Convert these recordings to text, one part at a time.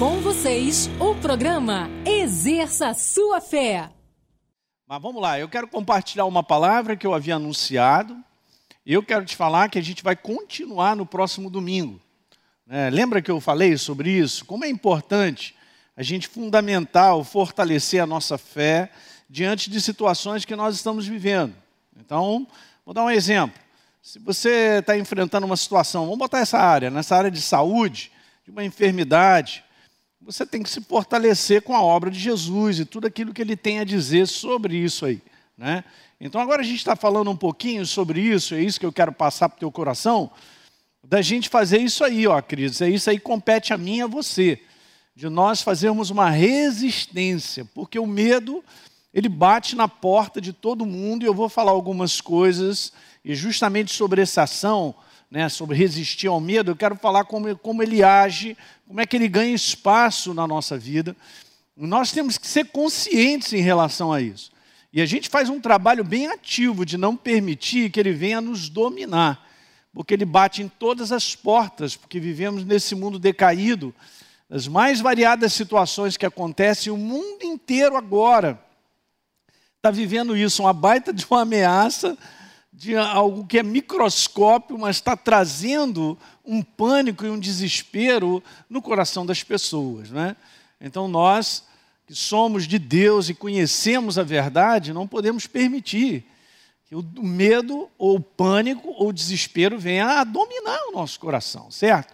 Com vocês, o programa Exerça Sua Fé. Mas vamos lá, eu quero compartilhar uma palavra que eu havia anunciado. Eu quero te falar que a gente vai continuar no próximo domingo. É, lembra que eu falei sobre isso? Como é importante a gente fundamentar ou fortalecer a nossa fé diante de situações que nós estamos vivendo. Então, vou dar um exemplo. Se você está enfrentando uma situação, vamos botar essa área, nessa área de saúde, de uma enfermidade, você tem que se fortalecer com a obra de Jesus e tudo aquilo que ele tem a dizer sobre isso aí. Né? Então agora a gente está falando um pouquinho sobre isso, é isso que eu quero passar para o teu coração, da gente fazer isso aí, ó, queridos. É isso aí que compete a mim e a você. De nós fazermos uma resistência, porque o medo, ele bate na porta de todo mundo, e eu vou falar algumas coisas e justamente sobre essa ação, né, sobre resistir ao medo, eu quero falar como, como ele age, como é que ele ganha espaço na nossa vida. Nós temos que ser conscientes em relação a isso. E a gente faz um trabalho bem ativo de não permitir que ele venha nos dominar, porque ele bate em todas as portas, porque vivemos nesse mundo decaído, as mais variadas situações que acontecem, o mundo inteiro agora está vivendo isso, uma baita de uma ameaça de algo que é microscópio, mas está trazendo um pânico e um desespero no coração das pessoas. Né? Então, nós que somos de Deus e conhecemos a verdade, não podemos permitir que o medo, ou o pânico, ou o desespero venha a dominar o nosso coração, certo?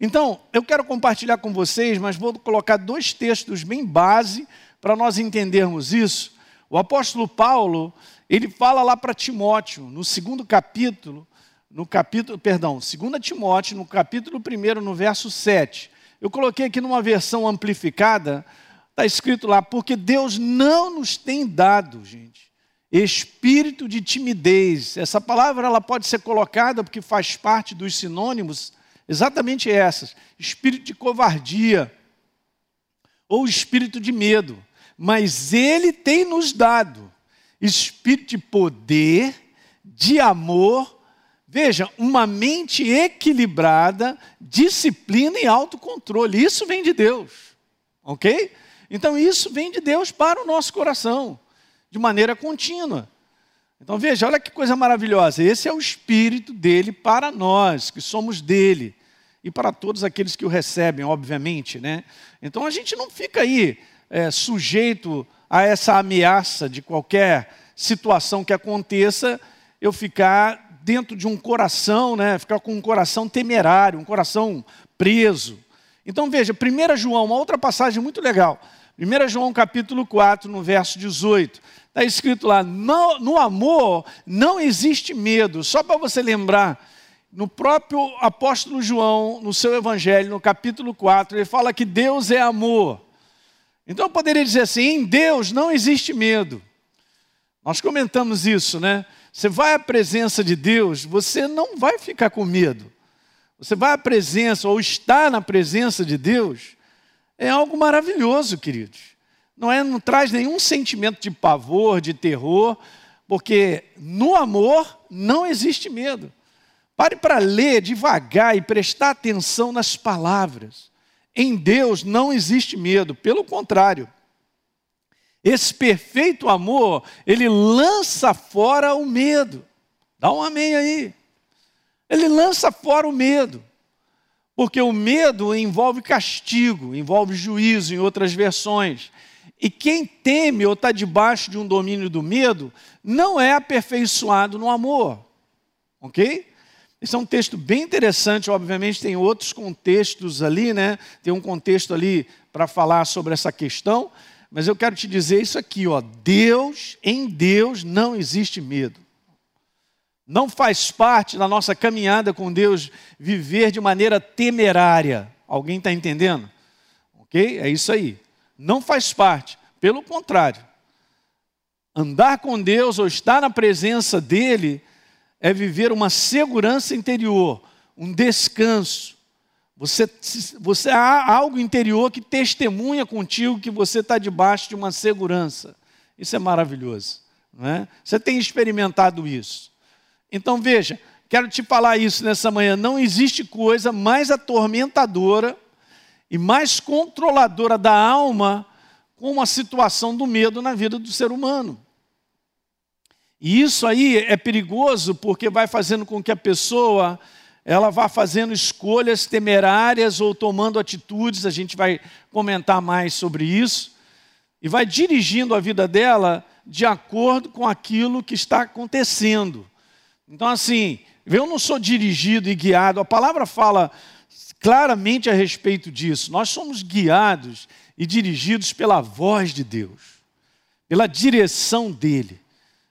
Então, eu quero compartilhar com vocês, mas vou colocar dois textos bem base para nós entendermos isso. O apóstolo Paulo, ele fala lá para Timóteo, no segundo capítulo, no capítulo, perdão, 2 Timóteo, no capítulo 1, no verso 7. Eu coloquei aqui numa versão amplificada, está escrito lá, porque Deus não nos tem dado, gente, espírito de timidez. Essa palavra ela pode ser colocada porque faz parte dos sinônimos, exatamente essas: espírito de covardia ou espírito de medo. Mas Ele tem nos dado espírito de poder, de amor, veja, uma mente equilibrada, disciplina e autocontrole. Isso vem de Deus, ok? Então isso vem de Deus para o nosso coração, de maneira contínua. Então veja, olha que coisa maravilhosa. Esse é o espírito dele para nós, que somos dele, e para todos aqueles que o recebem, obviamente, né? Então a gente não fica aí é, sujeito a essa ameaça de qualquer situação que aconteça, eu ficar dentro de um coração, né, ficar com um coração temerário, um coração preso. Então veja, 1 João, uma outra passagem muito legal. 1 João capítulo 4, no verso 18. Está escrito lá, no, no amor não existe medo. Só para você lembrar, no próprio apóstolo João, no seu evangelho, no capítulo 4, ele fala que Deus é amor. Então eu poderia dizer assim: em Deus não existe medo. Nós comentamos isso, né? Você vai à presença de Deus, você não vai ficar com medo. Você vai à presença ou está na presença de Deus, é algo maravilhoso, queridos. Não, é, não traz nenhum sentimento de pavor, de terror, porque no amor não existe medo. Pare para ler devagar e prestar atenção nas palavras. Em Deus não existe medo, pelo contrário. Esse perfeito amor, ele lança fora o medo. Dá um amém aí. Ele lança fora o medo. Porque o medo envolve castigo, envolve juízo, em outras versões. E quem teme ou está debaixo de um domínio do medo, não é aperfeiçoado no amor. Ok? Esse é um texto bem interessante, obviamente tem outros contextos ali, né? Tem um contexto ali para falar sobre essa questão, mas eu quero te dizer isso aqui, ó. Deus, em Deus não existe medo. Não faz parte da nossa caminhada com Deus viver de maneira temerária. Alguém está entendendo? Ok? É isso aí. Não faz parte. Pelo contrário, andar com Deus ou estar na presença dEle é viver uma segurança interior, um descanso. Você, você há algo interior que testemunha contigo que você está debaixo de uma segurança. Isso é maravilhoso. Não é? Você tem experimentado isso. Então veja, quero te falar isso nessa manhã. Não existe coisa mais atormentadora e mais controladora da alma com a situação do medo na vida do ser humano. E isso aí é perigoso porque vai fazendo com que a pessoa ela vá fazendo escolhas temerárias ou tomando atitudes, a gente vai comentar mais sobre isso, e vai dirigindo a vida dela de acordo com aquilo que está acontecendo. Então, assim, eu não sou dirigido e guiado, a palavra fala claramente a respeito disso. Nós somos guiados e dirigidos pela voz de Deus, pela direção dele.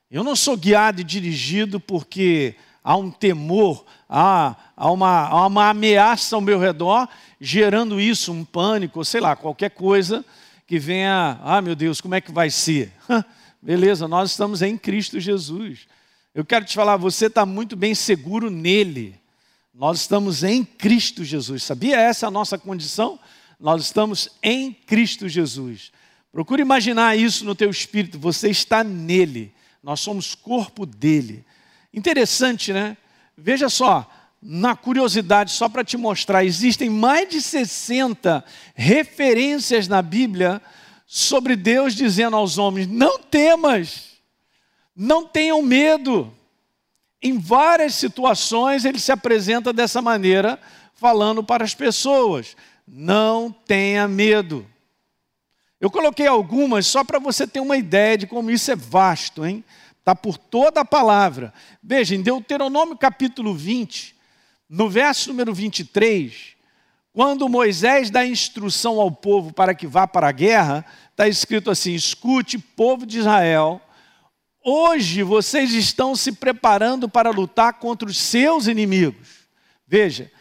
Eu não sou guiado e dirigido porque há um temor, há, há, uma, há uma ameaça ao meu redor, gerando isso, um pânico, sei lá, qualquer coisa que venha, ah meu Deus, como é que vai ser? Beleza, nós estamos em Cristo Jesus. Eu quero te falar, você está muito bem seguro nele. Nós estamos em Cristo Jesus. Sabia essa é a nossa condição? Nós estamos em Cristo Jesus. Procure imaginar isso no teu espírito. Você está nele. Nós somos corpo dele. Interessante, né? Veja só, na curiosidade, só para te mostrar, existem mais de 60 referências na Bíblia sobre Deus dizendo aos homens: não temas, não tenham medo. Em várias situações ele se apresenta dessa maneira, falando para as pessoas: não tenha medo. Eu coloquei algumas só para você ter uma ideia de como isso é vasto, hein? Está por toda a palavra. Veja, em Deuteronômio capítulo 20, no verso número 23, quando Moisés dá instrução ao povo para que vá para a guerra, está escrito assim: escute, povo de Israel, hoje vocês estão se preparando para lutar contra os seus inimigos. Veja,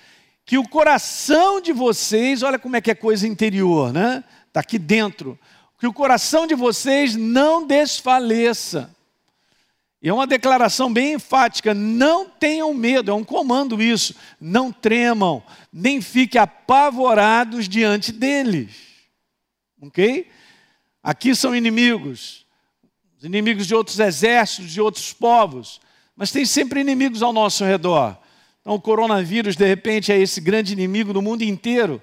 que o coração de vocês, olha como é que é coisa interior, né? Está aqui dentro. Que o coração de vocês não desfaleça. E é uma declaração bem enfática: não tenham medo, é um comando isso. Não tremam, nem fiquem apavorados diante deles. Ok? Aqui são inimigos, os inimigos de outros exércitos, de outros povos, mas tem sempre inimigos ao nosso redor. Então, o coronavírus, de repente, é esse grande inimigo do mundo inteiro,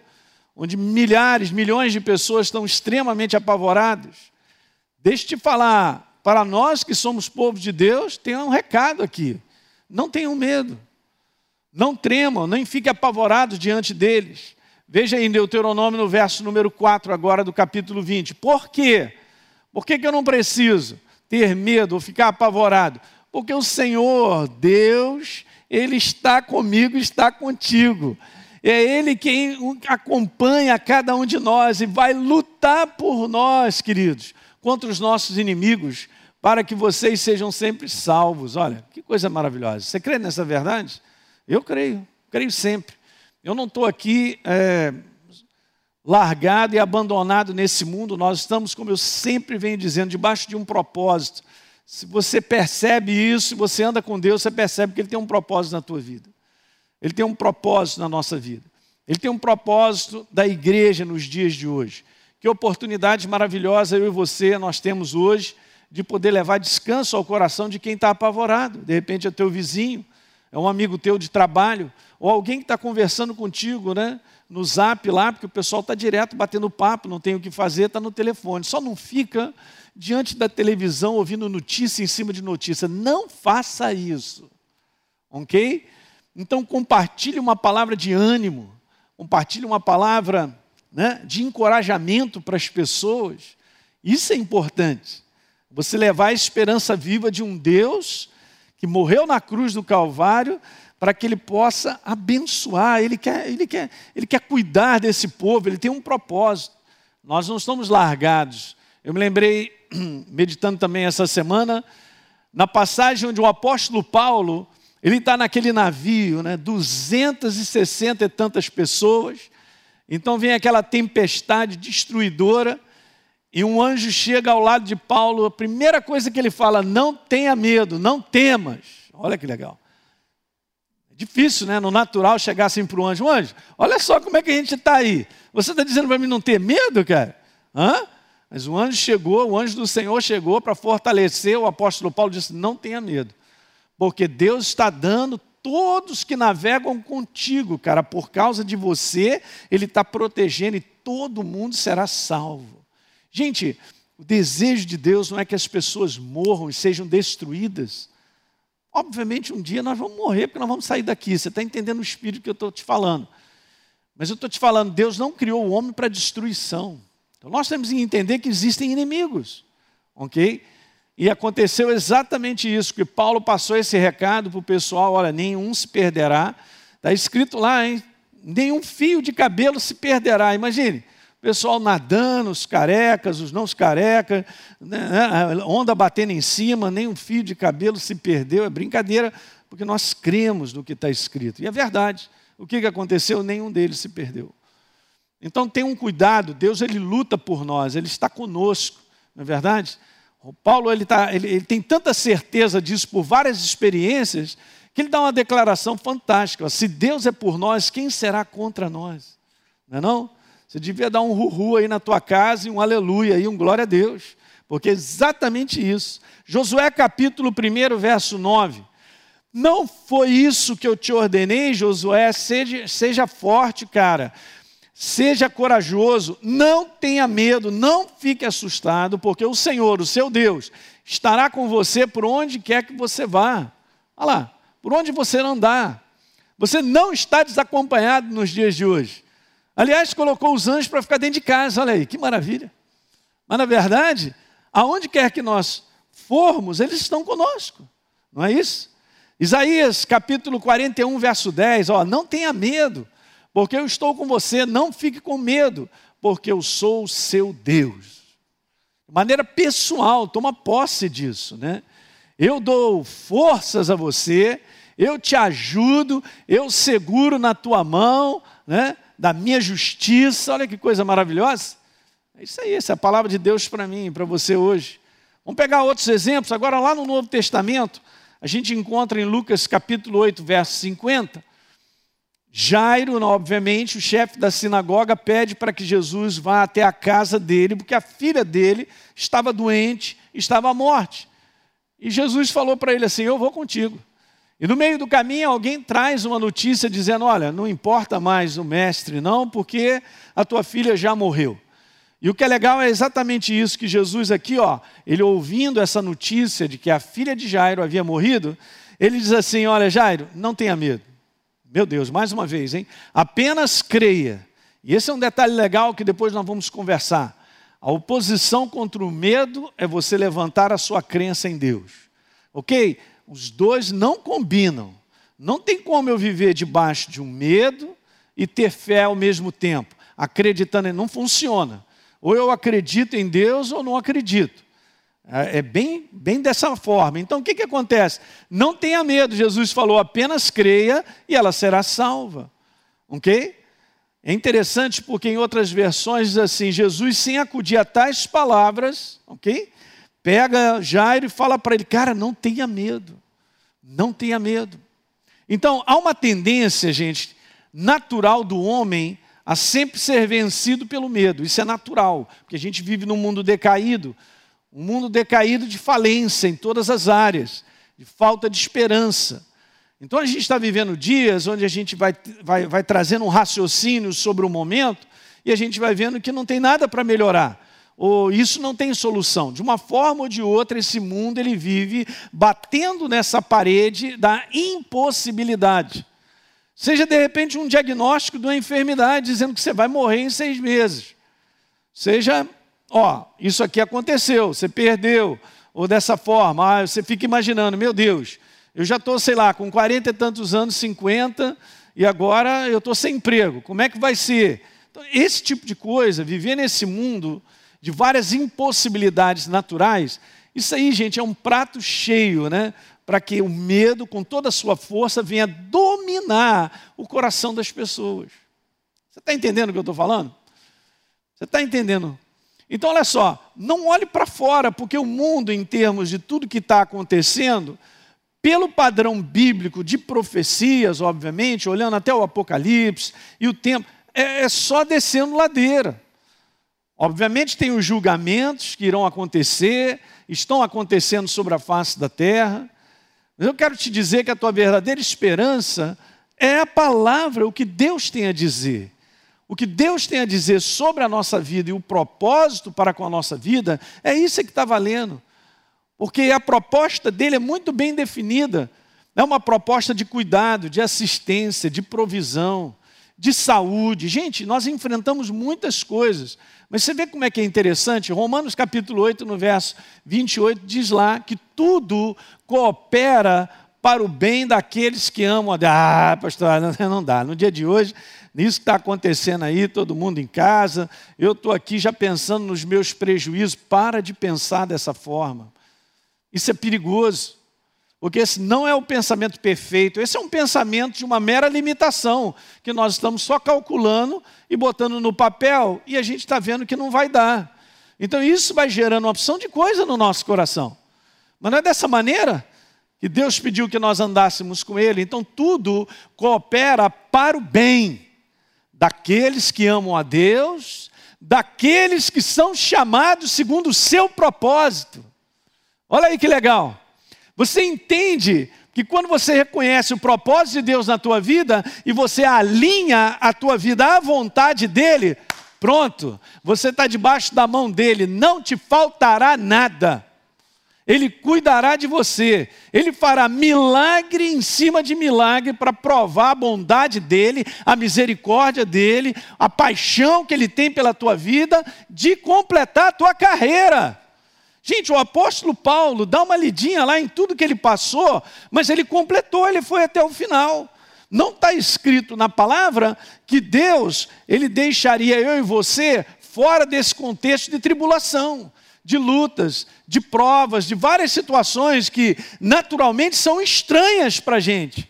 onde milhares, milhões de pessoas estão extremamente apavoradas. Deixa eu te falar, para nós que somos povo de Deus, tem um recado aqui. Não tenham medo. Não tremam, nem fiquem apavorados diante deles. Veja em Deuteronômio, no verso número 4, agora do capítulo 20. Por quê? Por que, que eu não preciso ter medo ou ficar apavorado? Porque o Senhor, Deus, Ele está comigo, está contigo. É Ele quem acompanha cada um de nós e vai lutar por nós, queridos contra os nossos inimigos, para que vocês sejam sempre salvos. Olha, que coisa maravilhosa. Você crê nessa verdade? Eu creio, creio sempre. Eu não estou aqui é, largado e abandonado nesse mundo, nós estamos, como eu sempre venho dizendo, debaixo de um propósito. Se você percebe isso, se você anda com Deus, você percebe que Ele tem um propósito na tua vida. Ele tem um propósito na nossa vida. Ele tem um propósito da igreja nos dias de hoje. Que oportunidade maravilhosa eu e você nós temos hoje de poder levar descanso ao coração de quem está apavorado. De repente é teu vizinho, é um amigo teu de trabalho, ou alguém que está conversando contigo, né? No zap lá, porque o pessoal está direto batendo papo, não tem o que fazer, está no telefone. Só não fica diante da televisão ouvindo notícia em cima de notícia. Não faça isso. Ok? Então compartilhe uma palavra de ânimo, compartilhe uma palavra né, de encorajamento para as pessoas. Isso é importante. Você levar a esperança viva de um Deus que morreu na cruz do Calvário para que ele possa abençoar, ele quer, ele, quer, ele quer cuidar desse povo, ele tem um propósito. Nós não estamos largados. Eu me lembrei, meditando também essa semana, na passagem onde o apóstolo Paulo, ele está naquele navio, né, 260 e tantas pessoas, então vem aquela tempestade destruidora e um anjo chega ao lado de Paulo. A primeira coisa que ele fala: não tenha medo, não temas. Olha que legal. É difícil, né? No natural chegar assim para o anjo: anjo, olha só como é que a gente está aí. Você está dizendo para mim não ter medo, cara? Hã? Mas o anjo chegou, o anjo do Senhor chegou para fortalecer o apóstolo Paulo disse: não tenha medo, porque Deus está dando todos que navegam contigo, cara, por causa de você, Ele está protegendo e todo mundo será salvo. Gente, o desejo de Deus não é que as pessoas morram e sejam destruídas. Obviamente, um dia nós vamos morrer, porque nós vamos sair daqui. Você está entendendo o espírito que eu estou te falando. Mas eu estou te falando, Deus não criou o homem para destruição. Então nós temos que entender que existem inimigos. Ok? E aconteceu exatamente isso, que Paulo passou esse recado para o pessoal: olha, nenhum se perderá. Está escrito lá, hein? Nenhum fio de cabelo se perderá. Imagine, o pessoal nadando, os carecas, os não carecas, né, né onda batendo em cima, nem um fio de cabelo se perdeu. É brincadeira, porque nós cremos no que está escrito. E é verdade. O que, que aconteceu? Nenhum deles se perdeu. Então tenha um cuidado, Deus ele luta por nós, Ele está conosco, não é verdade? O Paulo ele, tá, ele, ele tem tanta certeza disso por várias experiências, que ele dá uma declaração fantástica. Se Deus é por nós, quem será contra nós? Não é não? Você devia dar um ruhu aí na tua casa e um aleluia e um glória a Deus. Porque é exatamente isso. Josué capítulo 1, verso 9. Não foi isso que eu te ordenei, Josué, seja, seja forte, cara. Seja corajoso, não tenha medo, não fique assustado, porque o Senhor, o seu Deus, estará com você por onde quer que você vá. Olha lá, por onde você andar. Você não está desacompanhado nos dias de hoje. Aliás, colocou os anjos para ficar dentro de casa, olha aí, que maravilha. Mas na verdade, aonde quer que nós formos, eles estão conosco, não é isso? Isaías capítulo 41, verso 10, ó, não tenha medo, porque eu estou com você, não fique com medo, porque eu sou o seu Deus. De maneira pessoal, toma posse disso, né? Eu dou forças a você, eu te ajudo, eu seguro na tua mão, né? da minha justiça. Olha que coisa maravilhosa. É isso aí, essa é a palavra de Deus para mim para você hoje. Vamos pegar outros exemplos. Agora, lá no Novo Testamento, a gente encontra em Lucas capítulo 8, verso 50. Jairo, obviamente, o chefe da sinagoga, pede para que Jesus vá até a casa dele, porque a filha dele estava doente, estava à morte. E Jesus falou para ele assim: Eu vou contigo. E no meio do caminho alguém traz uma notícia dizendo: Olha, não importa mais o mestre, não, porque a tua filha já morreu. E o que é legal é exatamente isso que Jesus aqui, ó, ele ouvindo essa notícia de que a filha de Jairo havia morrido, ele diz assim: Olha, Jairo, não tenha medo. Meu Deus, mais uma vez, hein? Apenas creia. E esse é um detalhe legal que depois nós vamos conversar. A oposição contra o medo é você levantar a sua crença em Deus. Ok? Os dois não combinam. Não tem como eu viver debaixo de um medo e ter fé ao mesmo tempo, acreditando em não funciona. Ou eu acredito em Deus ou não acredito. É, é bem, bem dessa forma. Então o que, que acontece? Não tenha medo, Jesus falou, apenas creia e ela será salva. Ok? É interessante porque em outras versões assim: Jesus, sem acudir a tais palavras, ok? Pega Jairo e fala para ele, cara, não tenha medo. Não tenha medo. Então, há uma tendência, gente, natural do homem a sempre ser vencido pelo medo. Isso é natural, porque a gente vive num mundo decaído um mundo decaído de falência em todas as áreas, de falta de esperança. Então a gente está vivendo dias onde a gente vai, vai, vai trazendo um raciocínio sobre o momento e a gente vai vendo que não tem nada para melhorar ou isso não tem solução. De uma forma ou de outra, esse mundo ele vive batendo nessa parede da impossibilidade. Seja de repente um diagnóstico de uma enfermidade dizendo que você vai morrer em seis meses. Seja, ó, isso aqui aconteceu, você perdeu, ou dessa forma, ah, você fica imaginando, meu Deus, eu já estou, sei lá, com 40 e tantos anos, 50, e agora eu estou sem emprego, como é que vai ser? Então, esse tipo de coisa, viver nesse mundo de várias impossibilidades naturais, isso aí, gente, é um prato cheio, né? Para que o medo, com toda a sua força, venha dominar o coração das pessoas. Você está entendendo o que eu estou falando? Você está entendendo? Então, olha só, não olhe para fora, porque o mundo, em termos de tudo que está acontecendo, pelo padrão bíblico de profecias, obviamente, olhando até o Apocalipse e o tempo, é, é só descendo ladeira. Obviamente, tem os julgamentos que irão acontecer, estão acontecendo sobre a face da terra. Mas eu quero te dizer que a tua verdadeira esperança é a palavra, o que Deus tem a dizer. O que Deus tem a dizer sobre a nossa vida e o propósito para com a nossa vida, é isso que está valendo. Porque a proposta dele é muito bem definida. É uma proposta de cuidado, de assistência, de provisão, de saúde. Gente, nós enfrentamos muitas coisas. Mas você vê como é que é interessante? Romanos capítulo 8, no verso 28, diz lá que tudo coopera para o bem daqueles que amam. Ah, pastor, não dá. No dia de hoje, nisso que está acontecendo aí, todo mundo em casa, eu estou aqui já pensando nos meus prejuízos. Para de pensar dessa forma. Isso é perigoso. Porque esse não é o pensamento perfeito, esse é um pensamento de uma mera limitação, que nós estamos só calculando e botando no papel e a gente está vendo que não vai dar. Então isso vai gerando uma opção de coisa no nosso coração. Mas não é dessa maneira que Deus pediu que nós andássemos com Ele. Então tudo coopera para o bem daqueles que amam a Deus, daqueles que são chamados segundo o seu propósito. Olha aí que legal. Você entende que quando você reconhece o propósito de Deus na tua vida e você alinha a tua vida à vontade dele, pronto, você está debaixo da mão dele, não te faltará nada. Ele cuidará de você, ele fará milagre em cima de milagre para provar a bondade dele, a misericórdia dele, a paixão que ele tem pela tua vida, de completar a tua carreira. Gente, o apóstolo Paulo dá uma lidinha lá em tudo que ele passou, mas ele completou, ele foi até o final. Não está escrito na palavra que Deus ele deixaria eu e você fora desse contexto de tribulação, de lutas, de provas, de várias situações que naturalmente são estranhas para a gente.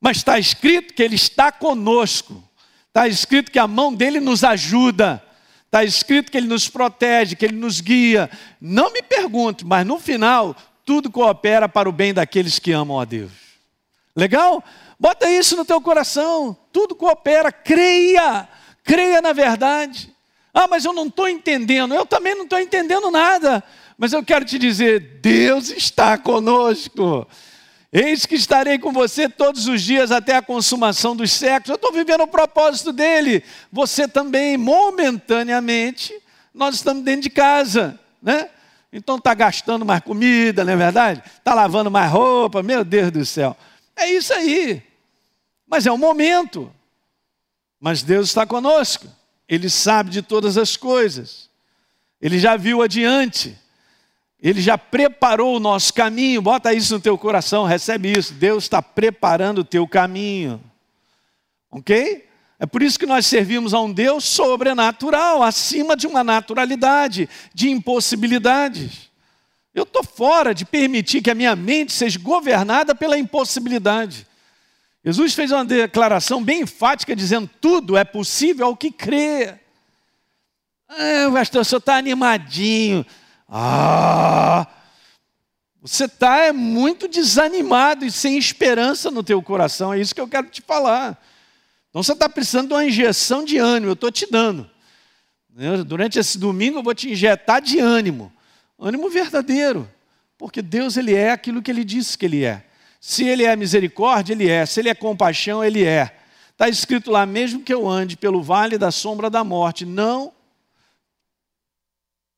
Mas está escrito que Ele está conosco, está escrito que a mão dele nos ajuda. Está escrito que Ele nos protege, que Ele nos guia. Não me pergunte, mas no final, tudo coopera para o bem daqueles que amam a Deus. Legal? Bota isso no teu coração. Tudo coopera. Creia. Creia na verdade. Ah, mas eu não estou entendendo. Eu também não estou entendendo nada. Mas eu quero te dizer: Deus está conosco. Eis que estarei com você todos os dias até a consumação dos séculos. Eu estou vivendo o propósito dele. Você também, momentaneamente, nós estamos dentro de casa, né? Então está gastando mais comida, não é verdade? Está lavando mais roupa, meu Deus do céu. É isso aí. Mas é um momento. Mas Deus está conosco. Ele sabe de todas as coisas. Ele já viu adiante. Ele já preparou o nosso caminho, bota isso no teu coração, recebe isso. Deus está preparando o teu caminho. Ok? É por isso que nós servimos a um Deus sobrenatural, acima de uma naturalidade, de impossibilidades. Eu estou fora de permitir que a minha mente seja governada pela impossibilidade. Jesus fez uma declaração bem enfática, dizendo: tudo é possível ao que crê. Ah, pastor, o senhor está animadinho. Ah! Você está é muito desanimado e sem esperança no teu coração, é isso que eu quero te falar. Então você está precisando de uma injeção de ânimo, eu estou te dando. Durante esse domingo eu vou te injetar de ânimo, ânimo verdadeiro, porque Deus ele é aquilo que ele disse que ele é. Se ele é misericórdia, ele é. Se ele é compaixão, ele é. Está escrito lá, mesmo que eu ande pelo vale da sombra da morte, não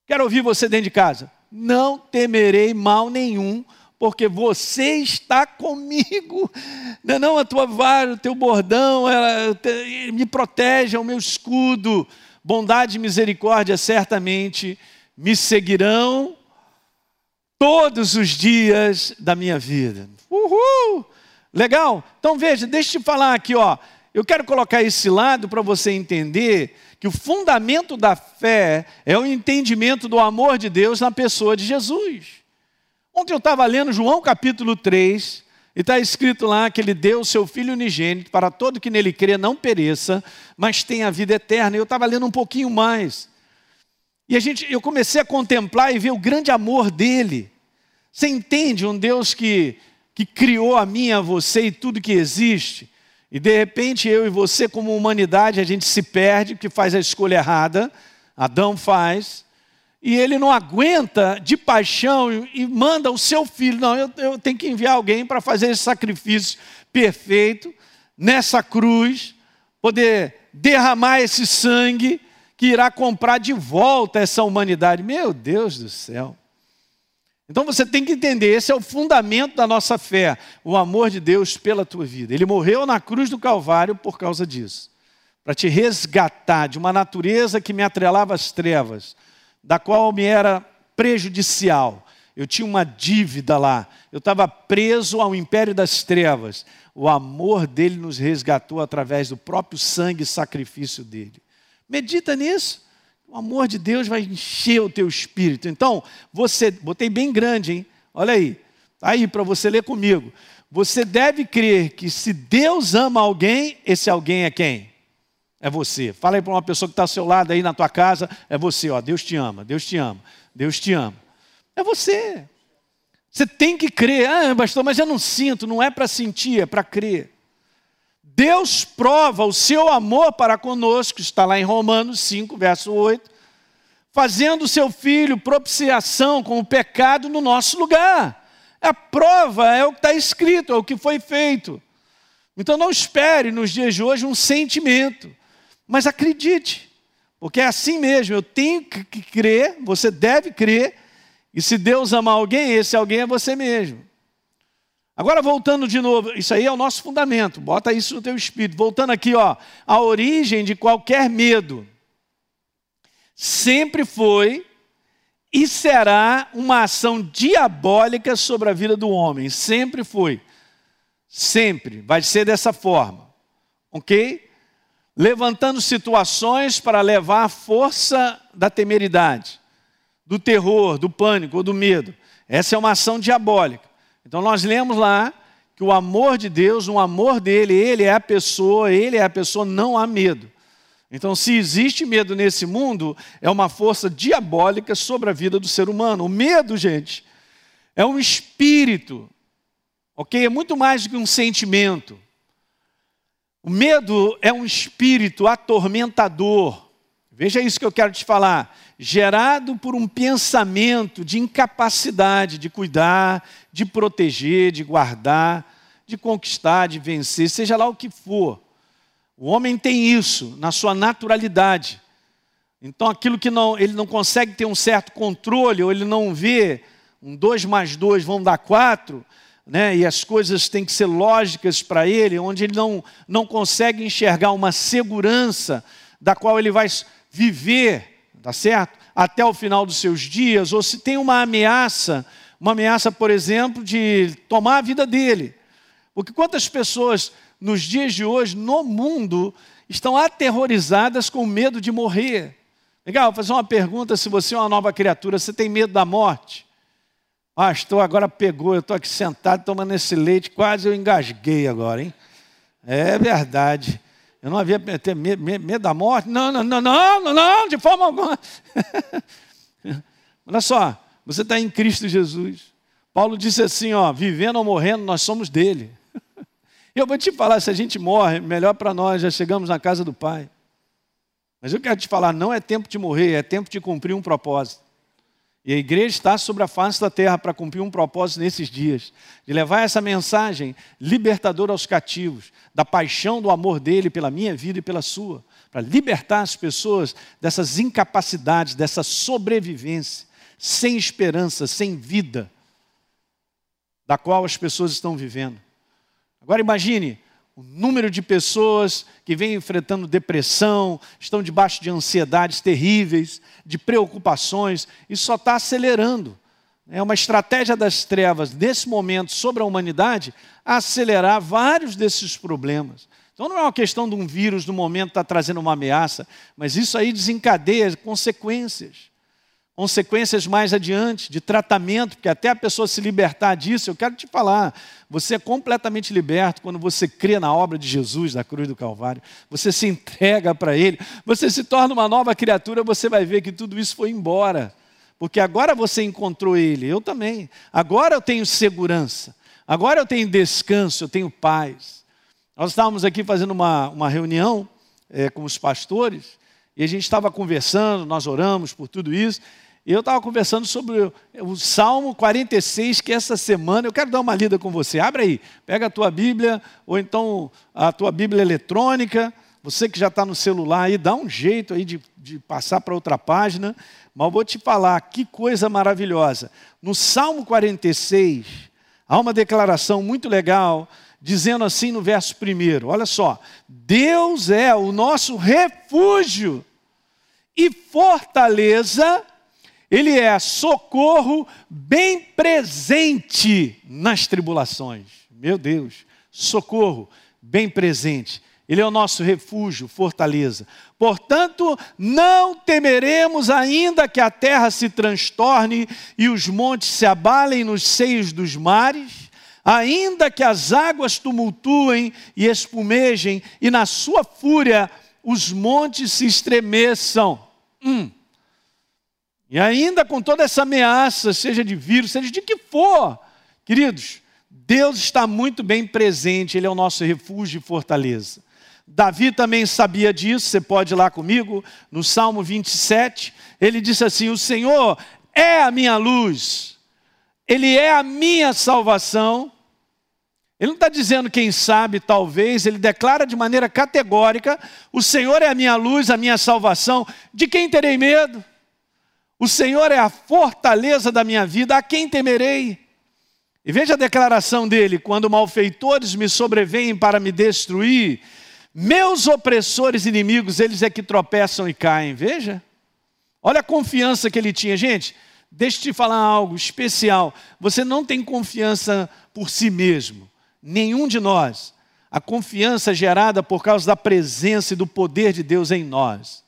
Quero ouvir você dentro de casa. Não temerei mal nenhum, porque você está comigo. Não, é não a tua vara, o teu bordão, ela, me protege, é o meu escudo. Bondade e misericórdia certamente me seguirão todos os dias da minha vida. Uhul! Legal? Então veja, deixa eu te falar aqui, ó. Eu quero colocar esse lado para você entender que o fundamento da fé é o entendimento do amor de Deus na pessoa de Jesus. Ontem eu estava lendo João capítulo 3, e está escrito lá que ele deu o seu Filho unigênito para todo que nele crê não pereça, mas tenha vida eterna. Eu estava lendo um pouquinho mais. E a gente, eu comecei a contemplar e ver o grande amor dele. Você entende um Deus que, que criou a mim, a você e tudo que existe? E de repente eu e você, como humanidade, a gente se perde porque faz a escolha errada. Adão faz. e ele não aguenta de paixão e manda o seu filho. Não, eu, eu tenho que enviar alguém para fazer esse sacrifício perfeito nessa cruz, poder derramar esse sangue que irá comprar de volta essa humanidade. Meu Deus do céu. Então você tem que entender, esse é o fundamento da nossa fé, o amor de Deus pela tua vida. Ele morreu na cruz do Calvário por causa disso, para te resgatar de uma natureza que me atrelava às trevas, da qual me era prejudicial. Eu tinha uma dívida lá, eu estava preso ao império das trevas. O amor dele nos resgatou através do próprio sangue e sacrifício dele. Medita nisso. O amor de Deus vai encher o teu espírito. Então, você, botei bem grande, hein? Olha aí. Tá aí para você ler comigo. Você deve crer que se Deus ama alguém, esse alguém é quem? É você. Fala aí para uma pessoa que está ao seu lado aí na tua casa, é você, ó. Deus te ama, Deus te ama, Deus te ama. É você. Você tem que crer. Ah, pastor, mas eu não sinto. Não é para sentir, é para crer. Deus prova o seu amor para conosco, está lá em Romanos 5, verso 8, fazendo seu filho propiciação com o pecado no nosso lugar. A prova é o que está escrito, é o que foi feito. Então não espere nos dias de hoje um sentimento. Mas acredite, porque é assim mesmo, eu tenho que crer, você deve crer, e se Deus ama alguém, esse alguém é você mesmo. Agora voltando de novo, isso aí é o nosso fundamento, bota isso no teu espírito. Voltando aqui, ó, a origem de qualquer medo sempre foi e será uma ação diabólica sobre a vida do homem, sempre foi. Sempre vai ser dessa forma. OK? levantando situações para levar a força da temeridade, do terror, do pânico ou do medo. Essa é uma ação diabólica. Então nós lemos lá que o amor de Deus, o amor dele, ele é a pessoa, ele é a pessoa, não há medo. Então, se existe medo nesse mundo, é uma força diabólica sobre a vida do ser humano. O medo, gente, é um espírito, ok? É muito mais do que um sentimento. O medo é um espírito atormentador. Veja isso que eu quero te falar. Gerado por um pensamento de incapacidade de cuidar, de proteger, de guardar, de conquistar, de vencer, seja lá o que for. O homem tem isso na sua naturalidade. Então, aquilo que não, ele não consegue ter um certo controle, ou ele não vê um dois mais dois vão dar quatro, né, e as coisas têm que ser lógicas para ele, onde ele não, não consegue enxergar uma segurança da qual ele vai viver, tá certo? Até o final dos seus dias, ou se tem uma ameaça, uma ameaça, por exemplo, de tomar a vida dele. Porque quantas pessoas nos dias de hoje, no mundo, estão aterrorizadas com medo de morrer? Legal, vou fazer uma pergunta: se você é uma nova criatura, você tem medo da morte? Pastor, agora pegou, eu estou aqui sentado tomando esse leite, quase eu engasguei agora, hein? É verdade. Eu não havia ter medo, da morte. Não, não, não, não, não, não de forma alguma. Olha só, você está em Cristo Jesus. Paulo disse assim: ó, vivendo ou morrendo, nós somos dele. Eu vou te falar, se a gente morre, melhor para nós, já chegamos na casa do Pai. Mas eu quero te falar, não é tempo de morrer, é tempo de cumprir um propósito. E a igreja está sobre a face da terra para cumprir um propósito nesses dias, de levar essa mensagem libertadora aos cativos, da paixão do amor dele pela minha vida e pela sua, para libertar as pessoas dessas incapacidades, dessa sobrevivência, sem esperança, sem vida, da qual as pessoas estão vivendo. Agora imagine, o número de pessoas que vêm enfrentando depressão, estão debaixo de ansiedades terríveis, de preocupações, isso só está acelerando. É uma estratégia das trevas, nesse momento, sobre a humanidade, acelerar vários desses problemas. Então não é uma questão de um vírus, no momento, estar tá trazendo uma ameaça, mas isso aí desencadeia consequências consequências mais adiante, de tratamento, porque até a pessoa se libertar disso, eu quero te falar, você é completamente liberto quando você crê na obra de Jesus na cruz do Calvário, você se entrega para Ele, você se torna uma nova criatura, você vai ver que tudo isso foi embora, porque agora você encontrou Ele, eu também, agora eu tenho segurança, agora eu tenho descanso, eu tenho paz. Nós estávamos aqui fazendo uma, uma reunião é, com os pastores, e a gente estava conversando, nós oramos por tudo isso, eu estava conversando sobre o, Salmo 46, que essa semana eu quero dar uma lida com você. Abre aí, pega a tua Bíblia, ou então a tua Bíblia eletrônica. Você que já está no celular aí, dá um jeito aí de, de passar para outra página. Mas vou te falar, que coisa maravilhosa. No Salmo 46, há uma declaração muito legal, dizendo assim no verso primeiro: olha só, Deus é o nosso refúgio e fortaleza ele é socorro bem presente nas tribulações. Meu Deus, socorro bem presente. Ele é o nosso refúgio, fortaleza. Portanto, não temeremos ainda que a terra se transtorne e os montes se abalem nos seios dos mares, ainda que as águas tumultuem e espumejem e na sua fúria os montes se estremeçam. Hum. E ainda com toda essa ameaça, seja de vírus, seja de que for, queridos, Deus está muito bem presente, Ele é o nosso refúgio e fortaleza. Davi também sabia disso, você pode ir lá comigo, no Salmo 27, ele disse assim: O Senhor é a minha luz, Ele é a minha salvação. Ele não está dizendo quem sabe, talvez, ele declara de maneira categórica: O Senhor é a minha luz, a minha salvação, de quem terei medo? O Senhor é a fortaleza da minha vida, a quem temerei? E veja a declaração dele: quando malfeitores me sobrevêm para me destruir, meus opressores inimigos, eles é que tropeçam e caem. Veja, olha a confiança que ele tinha, gente. Deixa eu te falar algo especial. Você não tem confiança por si mesmo, nenhum de nós. A confiança é gerada por causa da presença e do poder de Deus em nós.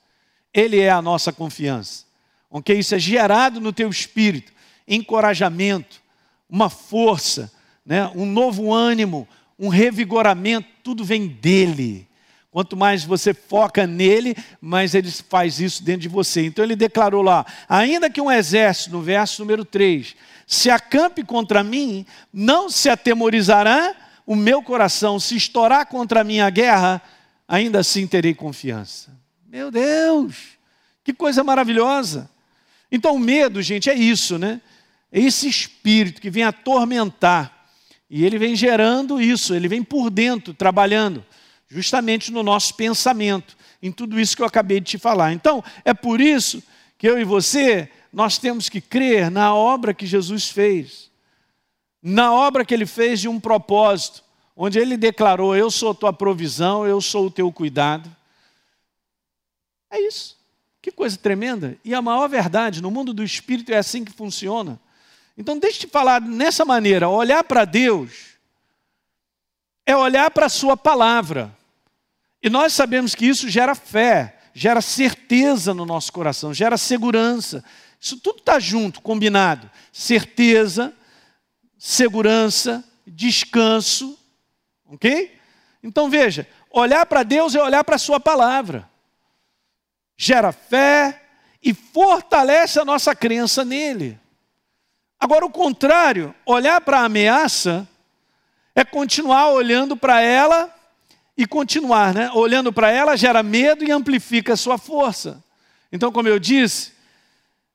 Ele é a nossa confiança ok? Isso é gerado no teu espírito, encorajamento, uma força, né? um novo ânimo, um revigoramento, tudo vem dele. Quanto mais você foca nele, mais ele faz isso dentro de você. Então ele declarou lá: ainda que um exército, no verso número 3, se acampe contra mim, não se atemorizará o meu coração, se estourar contra mim a guerra, ainda assim terei confiança. Meu Deus, que coisa maravilhosa! Então, o medo, gente, é isso, né? É esse espírito que vem atormentar. E ele vem gerando isso, ele vem por dentro, trabalhando, justamente no nosso pensamento, em tudo isso que eu acabei de te falar. Então, é por isso que eu e você, nós temos que crer na obra que Jesus fez, na obra que ele fez de um propósito, onde ele declarou: Eu sou a tua provisão, eu sou o teu cuidado. É isso. Que coisa tremenda. E a maior verdade, no mundo do espírito é assim que funciona. Então, deixa eu te falar nessa maneira: olhar para Deus é olhar para a Sua palavra. E nós sabemos que isso gera fé, gera certeza no nosso coração, gera segurança. Isso tudo está junto, combinado. Certeza, segurança, descanso. Ok? Então veja: olhar para Deus é olhar para a Sua palavra gera fé e fortalece a nossa crença nele. Agora, o contrário, olhar para a ameaça é continuar olhando para ela e continuar, né? Olhando para ela gera medo e amplifica a sua força. Então, como eu disse,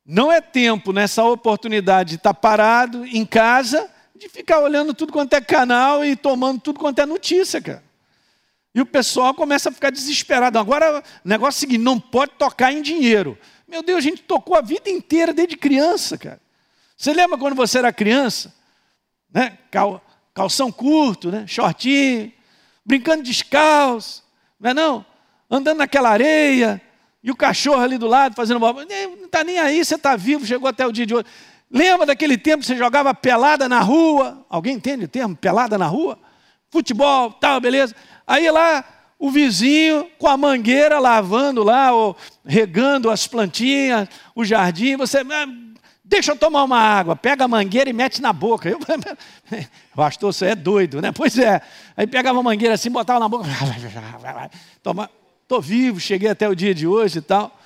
não é tempo nessa oportunidade de estar parado em casa, de ficar olhando tudo quanto é canal e tomando tudo quanto é notícia, cara. E o pessoal começa a ficar desesperado. Agora, o negócio é o seguinte: não pode tocar em dinheiro. Meu Deus, a gente tocou a vida inteira desde criança, cara. Você lembra quando você era criança? Né? Cal, calção curto, né? shortinho, brincando descalço, não é não? Andando naquela areia, e o cachorro ali do lado fazendo uma. Não está nem aí, você está vivo, chegou até o dia de hoje. Lembra daquele tempo que você jogava pelada na rua? Alguém entende o termo? Pelada na rua? Futebol, tal, beleza. Aí lá o vizinho com a mangueira lavando lá, ou regando as plantinhas, o jardim, você. Ah, deixa eu tomar uma água, pega a mangueira e mete na boca. Eu, pastor, você é doido, né? Pois é. Aí pegava a mangueira assim, botava na boca. Toma, estou vivo, cheguei até o dia de hoje e tal.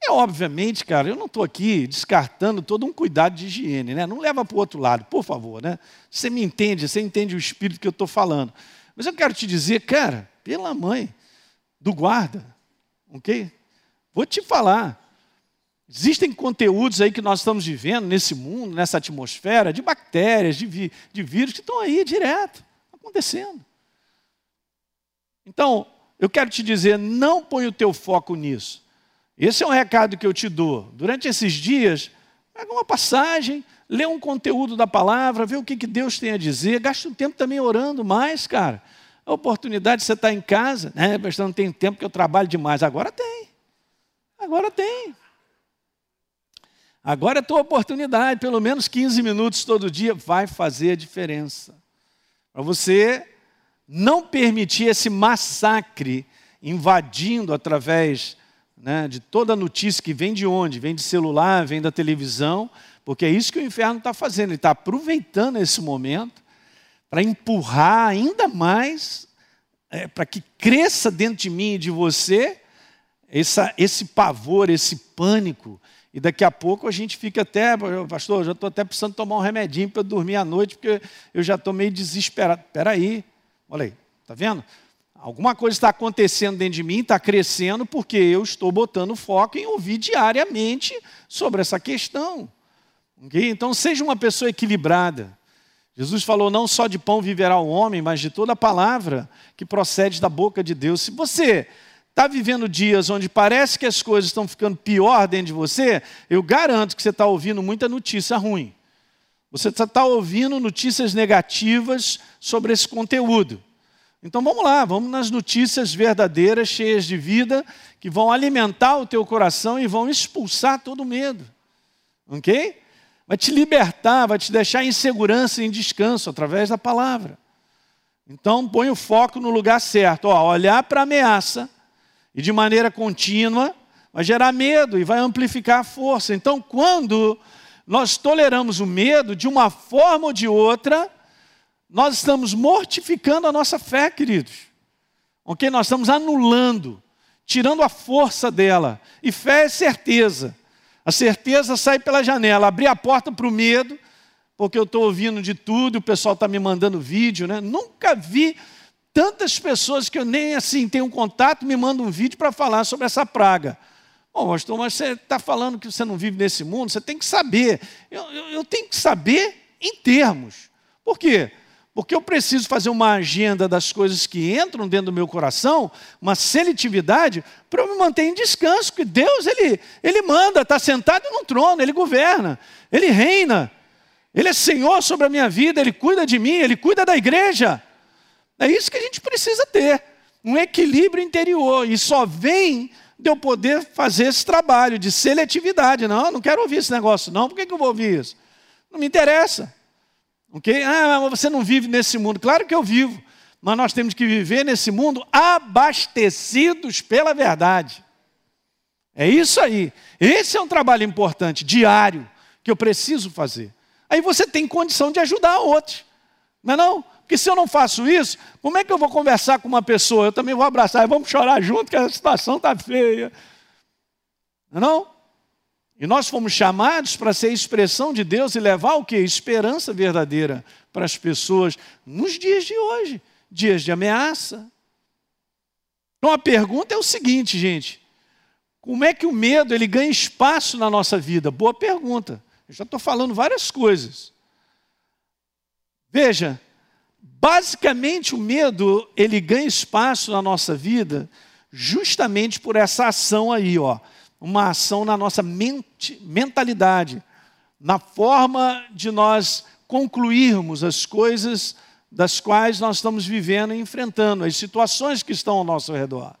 E obviamente, cara, eu não estou aqui descartando todo um cuidado de higiene, né? Não leva para o outro lado, por favor, né? Você me entende, você entende o espírito que eu estou falando. Mas eu quero te dizer, cara, pela mãe do guarda, ok? Vou te falar. Existem conteúdos aí que nós estamos vivendo nesse mundo, nessa atmosfera, de bactérias, de, de vírus, que estão aí direto, acontecendo. Então, eu quero te dizer, não põe o teu foco nisso. Esse é um recado que eu te dou. Durante esses dias, pega uma passagem, lê um conteúdo da palavra, vê o que, que Deus tem a dizer, gasta um tempo também orando mais, cara. A oportunidade de você estar em casa, né? Mas não tem tempo que eu trabalho demais. Agora tem. Agora tem. Agora é tua oportunidade, pelo menos 15 minutos todo dia, vai fazer a diferença. Para você não permitir esse massacre invadindo através né, de toda a notícia que vem de onde? Vem de celular, vem da televisão, porque é isso que o inferno está fazendo. Ele está aproveitando esse momento para empurrar ainda mais, é, para que cresça dentro de mim e de você essa, esse pavor, esse pânico, e daqui a pouco a gente fica até, pastor, já estou até precisando tomar um remedinho para dormir à noite, porque eu já estou meio desesperado. Espera aí, olha aí, está vendo? Alguma coisa está acontecendo dentro de mim, está crescendo, porque eu estou botando foco em ouvir diariamente sobre essa questão. Então, seja uma pessoa equilibrada. Jesus falou: não só de pão viverá o homem, mas de toda a palavra que procede da boca de Deus. Se você está vivendo dias onde parece que as coisas estão ficando pior dentro de você, eu garanto que você está ouvindo muita notícia ruim. Você está ouvindo notícias negativas sobre esse conteúdo. Então vamos lá, vamos nas notícias verdadeiras, cheias de vida, que vão alimentar o teu coração e vão expulsar todo medo. Ok? Vai te libertar, vai te deixar em segurança e em descanso através da palavra. Então põe o foco no lugar certo. Ó, olhar para a ameaça e de maneira contínua, vai gerar medo e vai amplificar a força. Então, quando nós toleramos o medo de uma forma ou de outra, nós estamos mortificando a nossa fé, queridos. Ok? Nós estamos anulando, tirando a força dela. E fé é certeza. A certeza sai pela janela, abrir a porta para o medo, porque eu estou ouvindo de tudo, o pessoal está me mandando vídeo, né? Nunca vi tantas pessoas que eu nem assim tenho contato me mandam um vídeo para falar sobre essa praga. Bom, pastor, mas você está falando que você não vive nesse mundo, você tem que saber. Eu, eu, eu tenho que saber em termos. Por quê? Porque eu preciso fazer uma agenda das coisas que entram dentro do meu coração, uma seletividade, para eu me manter em descanso, porque Deus, Ele, ele manda, está sentado no trono, Ele governa, Ele reina, Ele é Senhor sobre a minha vida, Ele cuida de mim, Ele cuida da igreja. É isso que a gente precisa ter, um equilíbrio interior. E só vem de eu poder fazer esse trabalho de seletividade. Não, não quero ouvir esse negócio, não. Por que, que eu vou ouvir isso? Não me interessa. Ok? Ah, mas você não vive nesse mundo. Claro que eu vivo. Mas nós temos que viver nesse mundo abastecidos pela verdade. É isso aí. Esse é um trabalho importante, diário, que eu preciso fazer. Aí você tem condição de ajudar outros. Não é não? Porque se eu não faço isso, como é que eu vou conversar com uma pessoa? Eu também vou abraçar, vamos chorar junto, que a situação está feia. Não, é não? E nós fomos chamados para ser expressão de Deus e levar o que? Esperança verdadeira para as pessoas nos dias de hoje, dias de ameaça. Então a pergunta é o seguinte, gente: como é que o medo ele ganha espaço na nossa vida? Boa pergunta. Eu já estou falando várias coisas. Veja, Basicamente, o medo, ele ganha espaço na nossa vida justamente por essa ação aí, ó. Uma ação na nossa mente, mentalidade, na forma de nós concluirmos as coisas das quais nós estamos vivendo e enfrentando, as situações que estão ao nosso redor.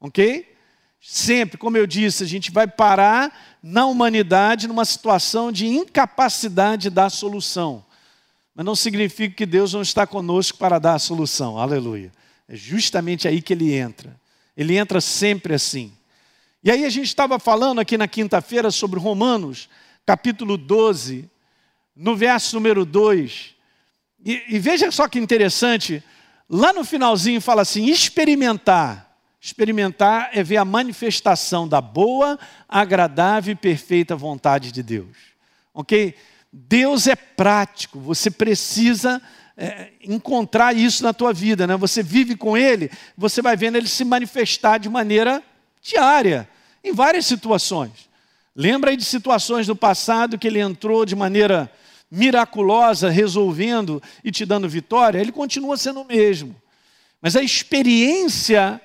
Ok? Sempre, como eu disse, a gente vai parar na humanidade numa situação de incapacidade da solução. Mas não significa que Deus não está conosco para dar a solução. Aleluia. É justamente aí que ele entra. Ele entra sempre assim. E aí a gente estava falando aqui na quinta-feira sobre Romanos, capítulo 12, no verso número 2. E, e veja só que interessante, lá no finalzinho fala assim: experimentar. Experimentar é ver a manifestação da boa, agradável e perfeita vontade de Deus. Ok? Deus é prático, você precisa é, encontrar isso na tua vida, né? Você vive com Ele, você vai vendo Ele se manifestar de maneira diária, em várias situações. Lembra aí de situações do passado que ele entrou de maneira miraculosa, resolvendo e te dando vitória? Ele continua sendo o mesmo. Mas a experiência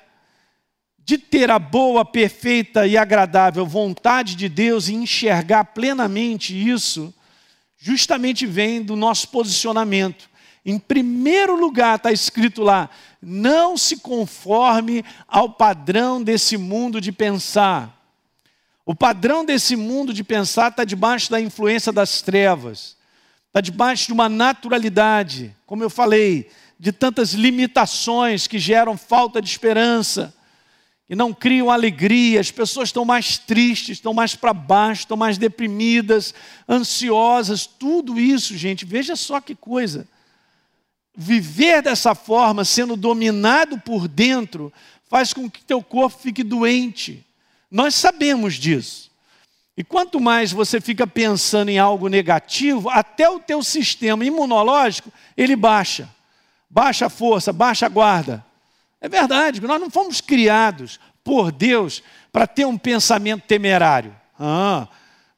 de ter a boa, perfeita e agradável vontade de Deus e enxergar plenamente isso, justamente vem do nosso posicionamento. Em primeiro lugar, está escrito lá: não se conforme ao padrão desse mundo de pensar. O padrão desse mundo de pensar está debaixo da influência das trevas, está debaixo de uma naturalidade, como eu falei, de tantas limitações que geram falta de esperança e não criam alegria, as pessoas estão mais tristes, estão mais para baixo, estão mais deprimidas, ansiosas, tudo isso, gente, veja só que coisa. Viver dessa forma, sendo dominado por dentro, faz com que teu corpo fique doente. Nós sabemos disso. E quanto mais você fica pensando em algo negativo, até o teu sistema imunológico, ele baixa. Baixa a força, baixa a guarda. É verdade, nós não fomos criados por Deus para ter um pensamento temerário. Ah,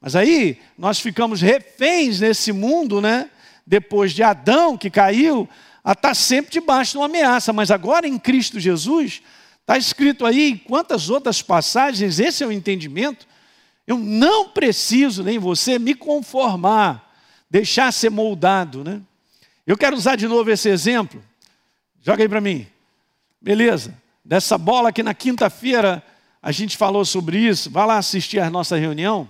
mas aí nós ficamos reféns nesse mundo, né? Depois de Adão que caiu, a estar tá sempre debaixo de uma ameaça. Mas agora em Cristo Jesus, está escrito aí em quantas outras passagens, esse é o entendimento. Eu não preciso, nem você, me conformar, deixar ser moldado, né? Eu quero usar de novo esse exemplo. Joga aí para mim. Beleza. Dessa bola que na quinta-feira a gente falou sobre isso. Vá lá assistir a nossa reunião.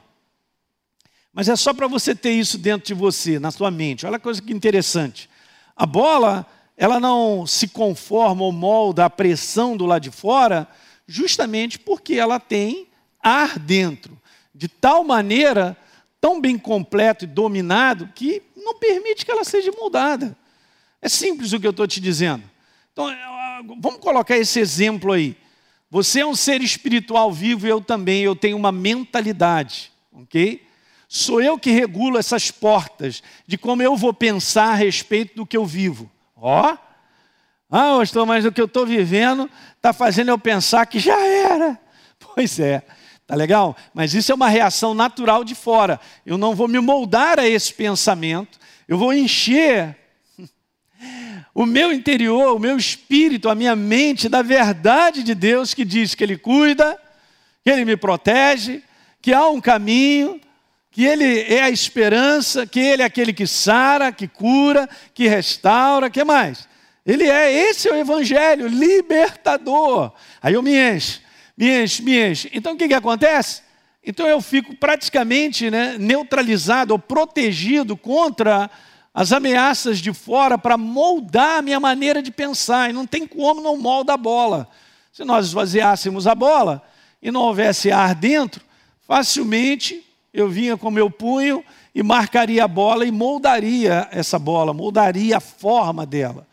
Mas é só para você ter isso dentro de você, na sua mente. Olha a coisa que interessante. A bola, ela não se conforma ou molda a pressão do lado de fora, justamente porque ela tem ar dentro, de tal maneira, tão bem completo e dominado, que não permite que ela seja moldada. É simples o que eu estou te dizendo. Então, vamos colocar esse exemplo aí. Você é um ser espiritual vivo eu também, eu tenho uma mentalidade, ok? Sou eu que regulo essas portas de como eu vou pensar a respeito do que eu vivo. Ó, ah, pastor, mas o que eu estou vivendo está fazendo eu pensar que já era. Pois é, tá legal? Mas isso é uma reação natural de fora. Eu não vou me moldar a esse pensamento, eu vou encher o meu interior, o meu espírito, a minha mente da verdade de Deus que diz que Ele cuida, que Ele me protege, que há um caminho, que Ele é a esperança, que Ele é aquele que sara, que cura, que restaura, que mais? Ele é, esse é o Evangelho, libertador. Aí eu me encho, me encho, me encho. Então o que, que acontece? Então eu fico praticamente né, neutralizado ou protegido contra as ameaças de fora para moldar a minha maneira de pensar. E não tem como não molda a bola. Se nós esvaziássemos a bola e não houvesse ar dentro, facilmente eu vinha com meu punho e marcaria a bola e moldaria essa bola, moldaria a forma dela.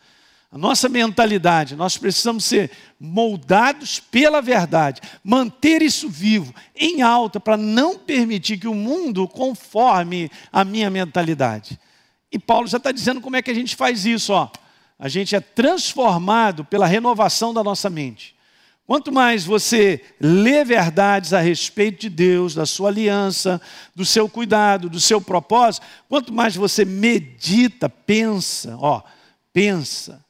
A nossa mentalidade, nós precisamos ser moldados pela verdade, manter isso vivo, em alta, para não permitir que o mundo conforme a minha mentalidade. E Paulo já está dizendo como é que a gente faz isso. Ó. A gente é transformado pela renovação da nossa mente. Quanto mais você lê verdades a respeito de Deus, da sua aliança, do seu cuidado, do seu propósito, quanto mais você medita, pensa, ó, pensa,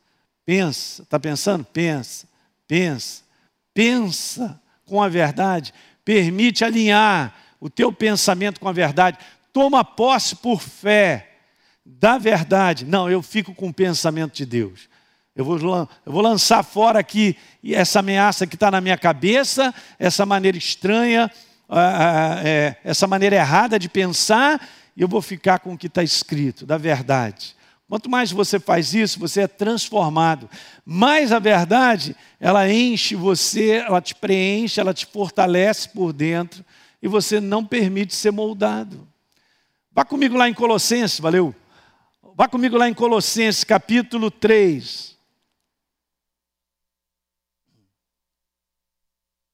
pensa, está pensando? Pensa, pensa, pensa com a verdade, permite alinhar o teu pensamento com a verdade, toma posse por fé da verdade. Não, eu fico com o pensamento de Deus. Eu vou, eu vou lançar fora aqui essa ameaça que está na minha cabeça, essa maneira estranha, é, essa maneira errada de pensar, e eu vou ficar com o que está escrito, da verdade. Quanto mais você faz isso, você é transformado. Mais a verdade, ela enche você, ela te preenche, ela te fortalece por dentro, e você não permite ser moldado. Vá comigo lá em Colossenses, valeu? Vá comigo lá em Colossenses capítulo 3.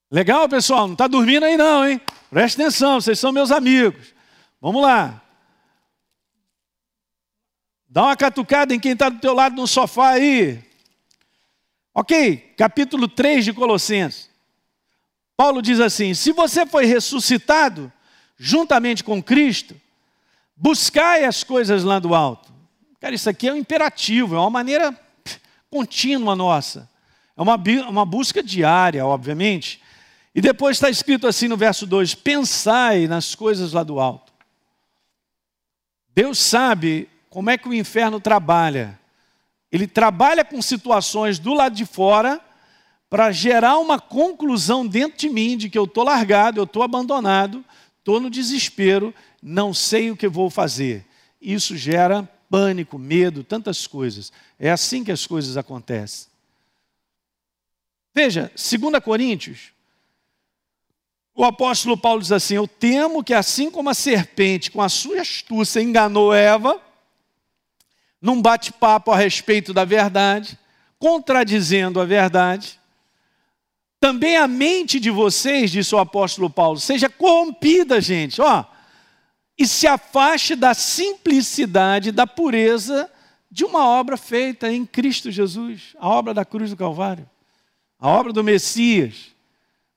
Legal, pessoal? Não está dormindo aí não, hein? Preste atenção, vocês são meus amigos. Vamos lá. Dá uma catucada em quem está do teu lado no sofá aí. Ok, capítulo 3 de Colossenses. Paulo diz assim: Se você foi ressuscitado, juntamente com Cristo, buscai as coisas lá do alto. Cara, isso aqui é um imperativo, é uma maneira contínua nossa. É uma, uma busca diária, obviamente. E depois está escrito assim no verso 2: pensai nas coisas lá do alto. Deus sabe como é que o inferno trabalha. Ele trabalha com situações do lado de fora para gerar uma conclusão dentro de mim de que eu estou largado, eu estou abandonado, estou no desespero, não sei o que vou fazer. Isso gera pânico, medo, tantas coisas. É assim que as coisas acontecem. Veja, 2 Coríntios, o apóstolo Paulo diz assim: Eu temo que, assim como a serpente, com a sua astúcia, enganou Eva, num bate-papo a respeito da verdade, contradizendo a verdade, também a mente de vocês, disse o apóstolo Paulo, seja corrompida, gente, ó, e se afaste da simplicidade, da pureza de uma obra feita em Cristo Jesus, a obra da cruz do Calvário, a obra do Messias,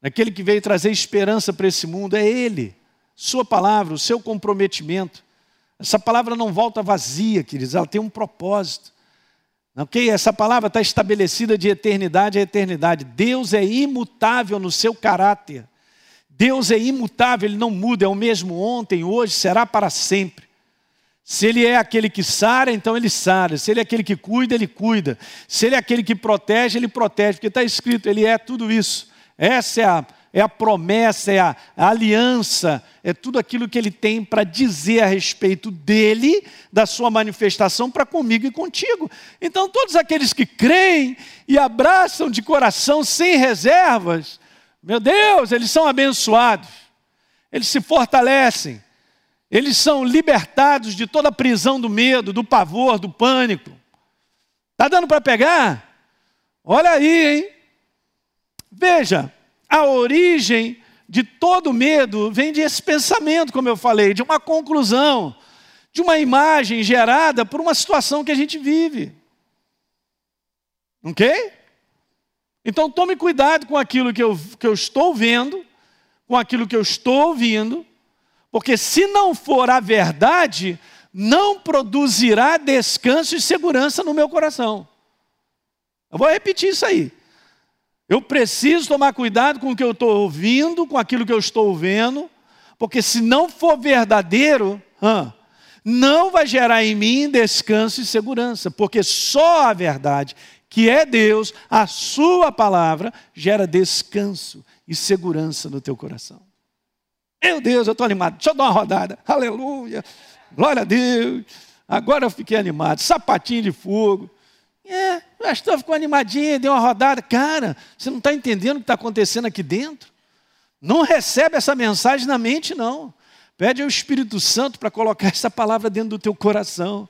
daquele que veio trazer esperança para esse mundo, é Ele, Sua palavra, o seu comprometimento. Essa palavra não volta vazia, queridos, ela tem um propósito. Ok? Essa palavra está estabelecida de eternidade a eternidade. Deus é imutável no seu caráter. Deus é imutável, ele não muda, é o mesmo ontem, hoje, será para sempre. Se ele é aquele que sara, então ele sara. Se ele é aquele que cuida, ele cuida. Se ele é aquele que protege, ele protege. Porque está escrito, ele é tudo isso. Essa é a é a promessa, é a, a aliança, é tudo aquilo que ele tem para dizer a respeito dele, da sua manifestação para comigo e contigo. Então, todos aqueles que creem e abraçam de coração sem reservas, meu Deus, eles são abençoados, eles se fortalecem, eles são libertados de toda a prisão do medo, do pavor, do pânico. Está dando para pegar? Olha aí, hein? Veja, a origem de todo medo vem desse pensamento, como eu falei, de uma conclusão, de uma imagem gerada por uma situação que a gente vive. Ok? Então tome cuidado com aquilo que eu, que eu estou vendo, com aquilo que eu estou ouvindo, porque se não for a verdade, não produzirá descanso e segurança no meu coração. Eu vou repetir isso aí. Eu preciso tomar cuidado com o que eu estou ouvindo, com aquilo que eu estou vendo, porque se não for verdadeiro, não vai gerar em mim descanso e segurança, porque só a verdade, que é Deus, a Sua palavra, gera descanso e segurança no teu coração. Meu Deus, eu estou animado. Deixa eu dar uma rodada. Aleluia. Glória a Deus. Agora eu fiquei animado. Sapatinho de fogo. É, o pastor ficou animadinho, deu uma rodada. Cara, você não está entendendo o que está acontecendo aqui dentro? Não recebe essa mensagem na mente, não. Pede ao Espírito Santo para colocar essa palavra dentro do teu coração.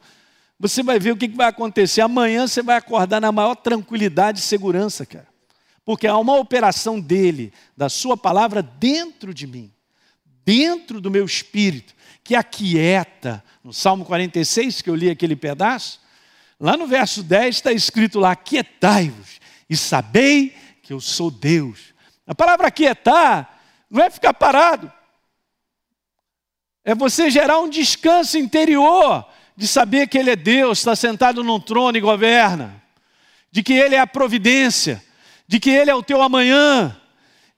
Você vai ver o que vai acontecer. Amanhã você vai acordar na maior tranquilidade e segurança, cara. Porque há uma operação dele, da sua palavra, dentro de mim, dentro do meu espírito, que aquieta. No Salmo 46, que eu li aquele pedaço, Lá no verso 10 está escrito lá: Quietai-vos e sabei que eu sou Deus. A palavra quietar não é ficar parado, é você gerar um descanso interior de saber que Ele é Deus, está sentado num trono e governa, de que Ele é a providência, de que Ele é o teu amanhã,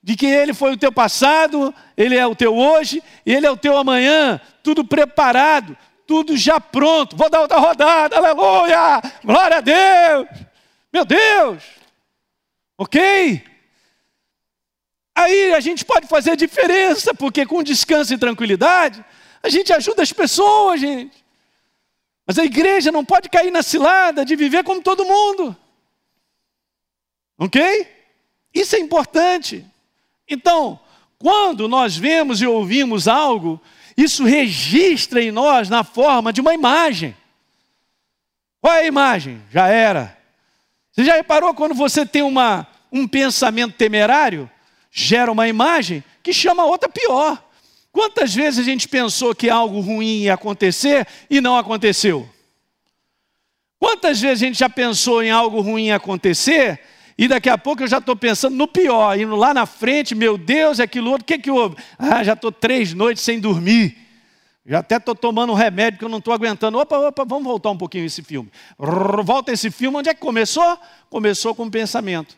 de que Ele foi o teu passado, Ele é o teu hoje Ele é o teu amanhã, tudo preparado, tudo já pronto. Vou dar outra rodada, aleluia! Glória a Deus! Meu Deus! Ok? Aí a gente pode fazer diferença, porque com descanso e tranquilidade, a gente ajuda as pessoas, gente. Mas a igreja não pode cair na cilada de viver como todo mundo. Ok? Isso é importante. Então, quando nós vemos e ouvimos algo isso registra em nós na forma de uma imagem. Qual é a imagem? Já era. Você já reparou quando você tem uma, um pensamento temerário? Gera uma imagem que chama outra pior. Quantas vezes a gente pensou que algo ruim ia acontecer e não aconteceu? Quantas vezes a gente já pensou em algo ruim acontecer E daqui a pouco eu já estou pensando no pior, indo lá na frente, meu Deus, é aquilo outro, o que, que houve? Ah, já estou três noites sem dormir. Já até estou tomando um remédio que eu não estou aguentando. Opa, opa, vamos voltar um pouquinho esse filme. Volta esse filme, onde é que começou? Começou com um pensamento.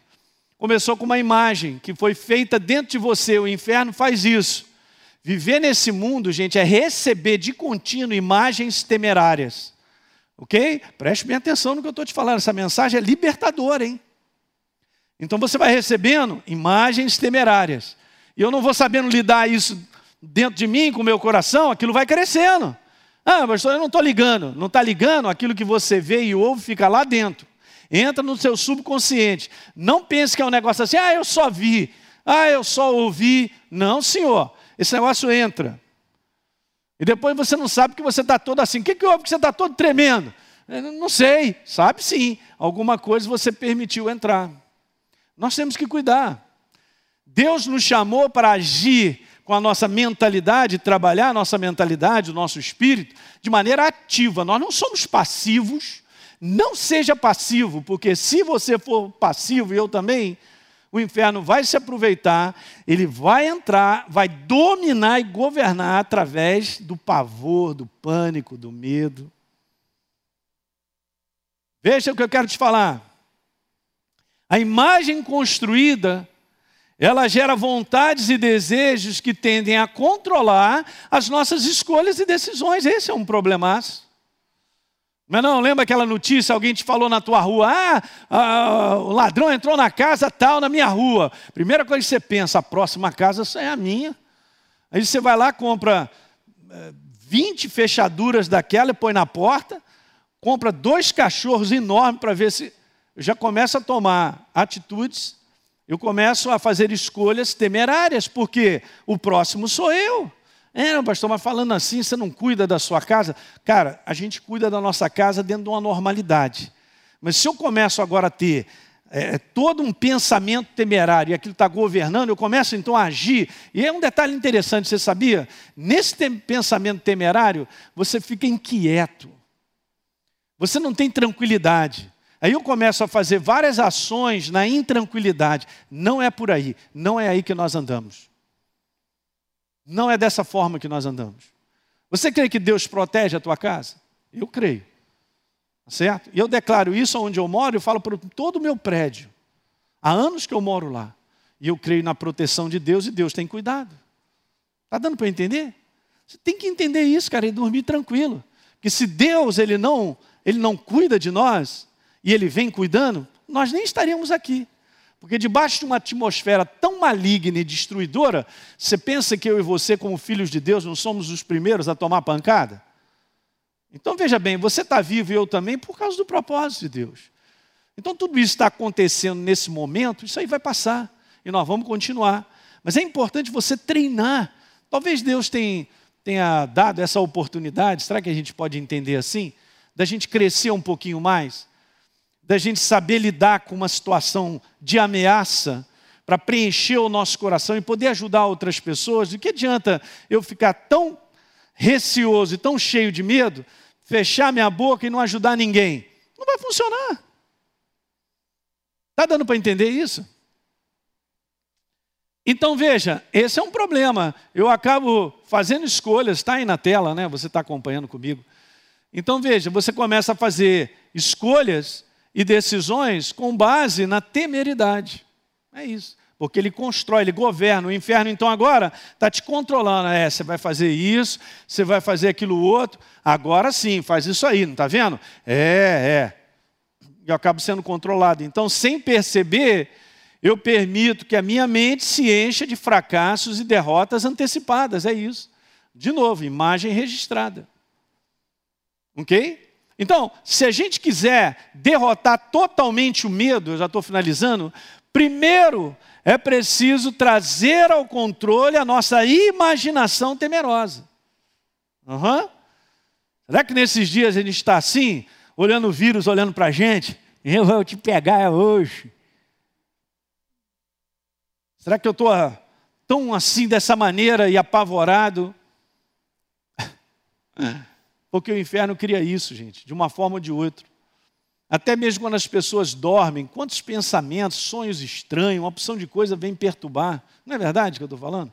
Começou com uma imagem que foi feita dentro de você. O inferno faz isso. Viver nesse mundo, gente, é receber de contínuo imagens temerárias. Ok? Preste bem atenção no que eu estou te falando. Essa mensagem é libertadora, hein? Então você vai recebendo imagens temerárias. E eu não vou sabendo lidar isso dentro de mim, com o meu coração, aquilo vai crescendo. Ah, pastor, eu não estou ligando. Não está ligando, aquilo que você vê e ouve fica lá dentro. Entra no seu subconsciente. Não pense que é um negócio assim, ah, eu só vi, ah, eu só ouvi. Não, senhor. Esse negócio entra. E depois você não sabe que você está todo assim. O que, que houve que você está todo tremendo? Não sei. Sabe sim. Alguma coisa você permitiu entrar. Nós temos que cuidar. Deus nos chamou para agir com a nossa mentalidade, trabalhar a nossa mentalidade, o nosso espírito, de maneira ativa. Nós não somos passivos. Não seja passivo, porque se você for passivo, e eu também, o inferno vai se aproveitar, ele vai entrar, vai dominar e governar através do pavor, do pânico, do medo. Veja o que eu quero te falar. A imagem construída, ela gera vontades e desejos que tendem a controlar as nossas escolhas e decisões. Esse é um problemaço. Mas não, lembra aquela notícia, alguém te falou na tua rua, ah, ah, o ladrão entrou na casa tal, na minha rua. Primeira coisa que você pensa, a próxima casa é a minha. Aí você vai lá, compra 20 eh, fechaduras daquela e põe na porta, compra dois cachorros enormes para ver se eu já começo a tomar atitudes, eu começo a fazer escolhas temerárias, porque o próximo sou eu. É, pastor, mas falando assim, você não cuida da sua casa? Cara, a gente cuida da nossa casa dentro de uma normalidade. Mas se eu começo agora a ter é, todo um pensamento temerário e aquilo está governando, eu começo então a agir. E é um detalhe interessante, você sabia? Nesse pensamento temerário, você fica inquieto. Você não tem tranquilidade. Aí eu começo a fazer várias ações na intranquilidade. Não é por aí, não é aí que nós andamos. Não é dessa forma que nós andamos. Você crê que Deus protege a tua casa? Eu creio. Tá certo? E eu declaro isso onde eu moro, eu falo para todo o meu prédio. Há anos que eu moro lá. E eu creio na proteção de Deus e Deus tem cuidado. Está dando para entender? Você tem que entender isso, cara, e dormir tranquilo. Porque se Deus ele não, ele não cuida de nós e ele vem cuidando, nós nem estaríamos aqui. Porque debaixo de uma atmosfera tão maligna e destruidora, você pensa que eu e você, como filhos de Deus, não somos os primeiros a tomar pancada? Então veja bem, você está vivo e eu também por causa do propósito de Deus. Então tudo isso está acontecendo nesse momento, isso aí vai passar e nós vamos continuar. Mas é importante você treinar. Talvez Deus tenha, tenha dado essa oportunidade, será que a gente pode entender assim? Da gente crescer um pouquinho mais da gente saber lidar com uma situação de ameaça para preencher o nosso coração e poder ajudar outras pessoas, de que adianta eu ficar tão receoso e tão cheio de medo, fechar minha boca e não ajudar ninguém? Não vai funcionar. Está dando para entender isso? Então veja, esse é um problema. Eu acabo fazendo escolhas, está aí na tela, né? Você está acompanhando comigo. Então veja, você começa a fazer escolhas e decisões com base na temeridade. É isso. Porque ele constrói, ele governa. O inferno, então, agora está te controlando. É, você vai fazer isso, você vai fazer aquilo outro. Agora sim, faz isso aí, não está vendo? É, é. Eu acabo sendo controlado. Então, sem perceber, eu permito que a minha mente se encha de fracassos e derrotas antecipadas. É isso. De novo, imagem registrada. Ok? Então, se a gente quiser derrotar totalmente o medo, eu já estou finalizando, primeiro é preciso trazer ao controle a nossa imaginação temerosa. Uhum. Será que nesses dias a gente está assim, olhando o vírus, olhando para a gente? Eu vou te pegar hoje. Será que eu estou tão assim, dessa maneira e apavorado? Porque o inferno cria isso, gente, de uma forma ou de outra. Até mesmo quando as pessoas dormem, quantos pensamentos, sonhos estranhos, uma opção de coisa vem perturbar. Não é verdade que eu estou falando?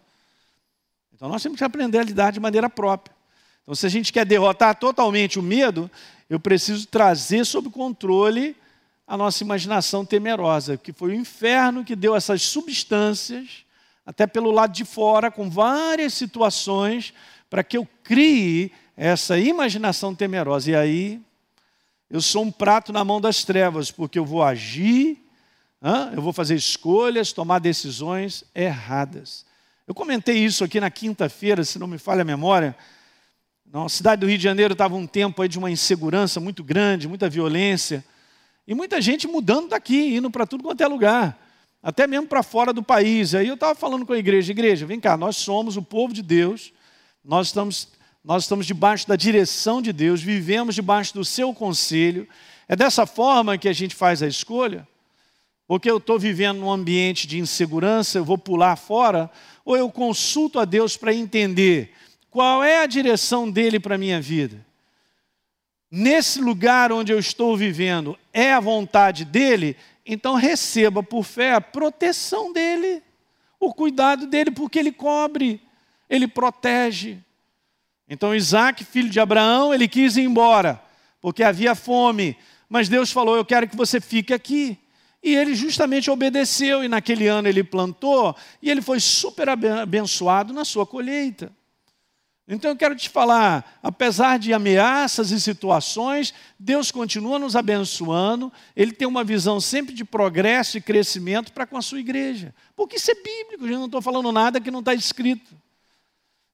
Então nós temos que aprender a lidar de maneira própria. Então, se a gente quer derrotar totalmente o medo, eu preciso trazer sob controle a nossa imaginação temerosa, que foi o inferno que deu essas substâncias, até pelo lado de fora, com várias situações, para que eu crie essa imaginação temerosa. E aí, eu sou um prato na mão das trevas, porque eu vou agir, eu vou fazer escolhas, tomar decisões erradas. Eu comentei isso aqui na quinta-feira, se não me falha a memória. Na cidade do Rio de Janeiro estava um tempo de uma insegurança muito grande, muita violência. E muita gente mudando daqui, indo para tudo quanto é lugar, até mesmo para fora do país. Aí eu estava falando com a igreja: igreja, vem cá, nós somos o povo de Deus, nós estamos, nós estamos debaixo da direção de Deus, vivemos debaixo do seu conselho. É dessa forma que a gente faz a escolha? Porque eu estou vivendo num ambiente de insegurança, eu vou pular fora, ou eu consulto a Deus para entender qual é a direção dele para a minha vida? nesse lugar onde eu estou vivendo é a vontade dele, então receba por fé a proteção dele, o cuidado dele, porque ele cobre, ele protege. Então Isaac, filho de Abraão, ele quis ir embora, porque havia fome, mas Deus falou: Eu quero que você fique aqui. E ele justamente obedeceu, e naquele ano ele plantou, e ele foi super abençoado na sua colheita. Então eu quero te falar, apesar de ameaças e situações, Deus continua nos abençoando, Ele tem uma visão sempre de progresso e crescimento para com a sua igreja. Porque isso é bíblico, eu não estou falando nada que não está escrito.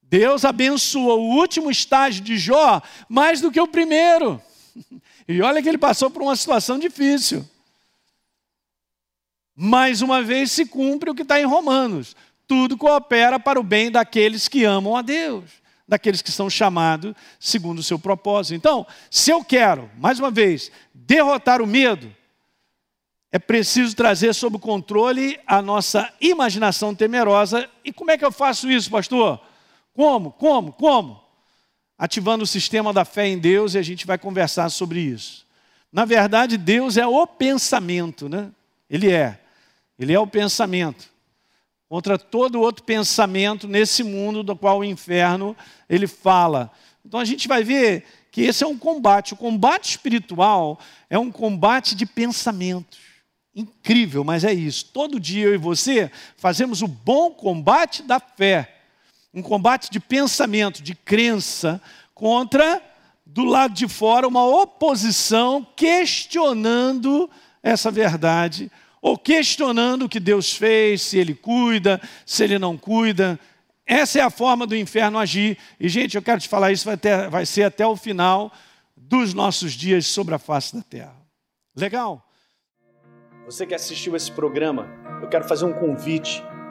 Deus abençoa o último estágio de Jó mais do que o primeiro. E olha que ele passou por uma situação difícil. Mais uma vez se cumpre o que está em Romanos. Tudo coopera para o bem daqueles que amam a Deus daqueles que são chamados segundo o seu propósito. Então, se eu quero, mais uma vez, derrotar o medo, é preciso trazer sob controle a nossa imaginação temerosa. E como é que eu faço isso, pastor? Como? Como? Como? Ativando o sistema da fé em Deus e a gente vai conversar sobre isso. Na verdade, Deus é o pensamento, né? Ele é. Ele é o pensamento contra todo outro pensamento nesse mundo do qual o inferno ele fala. Então a gente vai ver que esse é um combate. O combate espiritual é um combate de pensamentos. Incrível, mas é isso. Todo dia eu e você fazemos o bom combate da fé. Um combate de pensamento, de crença, contra, do lado de fora, uma oposição questionando essa verdade ou questionando o que Deus fez, se Ele cuida, se Ele não cuida. Essa é a forma do inferno agir. E, gente, eu quero te falar isso, vai, ter, vai ser até o final dos nossos dias sobre a face da terra. Legal? Você que assistiu esse programa, eu quero fazer um convite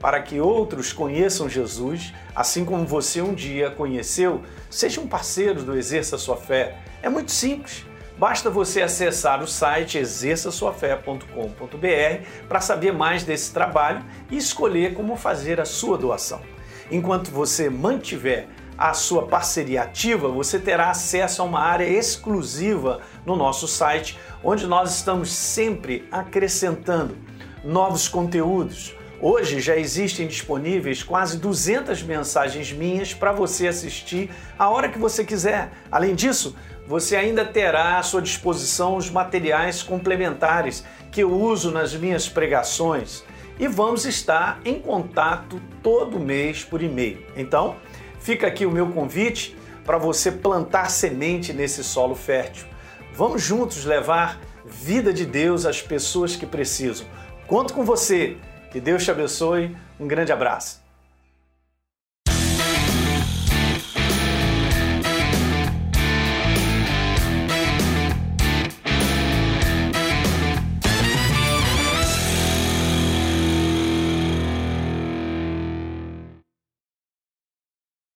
para que outros conheçam Jesus, assim como você um dia conheceu, seja um parceiro do Exerça Sua Fé. É muito simples. Basta você acessar o site exerçasuafé.com.br para saber mais desse trabalho e escolher como fazer a sua doação. Enquanto você mantiver a sua parceria ativa, você terá acesso a uma área exclusiva no nosso site, onde nós estamos sempre acrescentando novos conteúdos. Hoje já existem disponíveis quase 200 mensagens minhas para você assistir a hora que você quiser. Além disso, você ainda terá à sua disposição os materiais complementares que eu uso nas minhas pregações e vamos estar em contato todo mês por e-mail. Então, Fica aqui o meu convite para você plantar semente nesse solo fértil. Vamos juntos levar vida de Deus às pessoas que precisam. Conto com você. Que Deus te abençoe. Um grande abraço.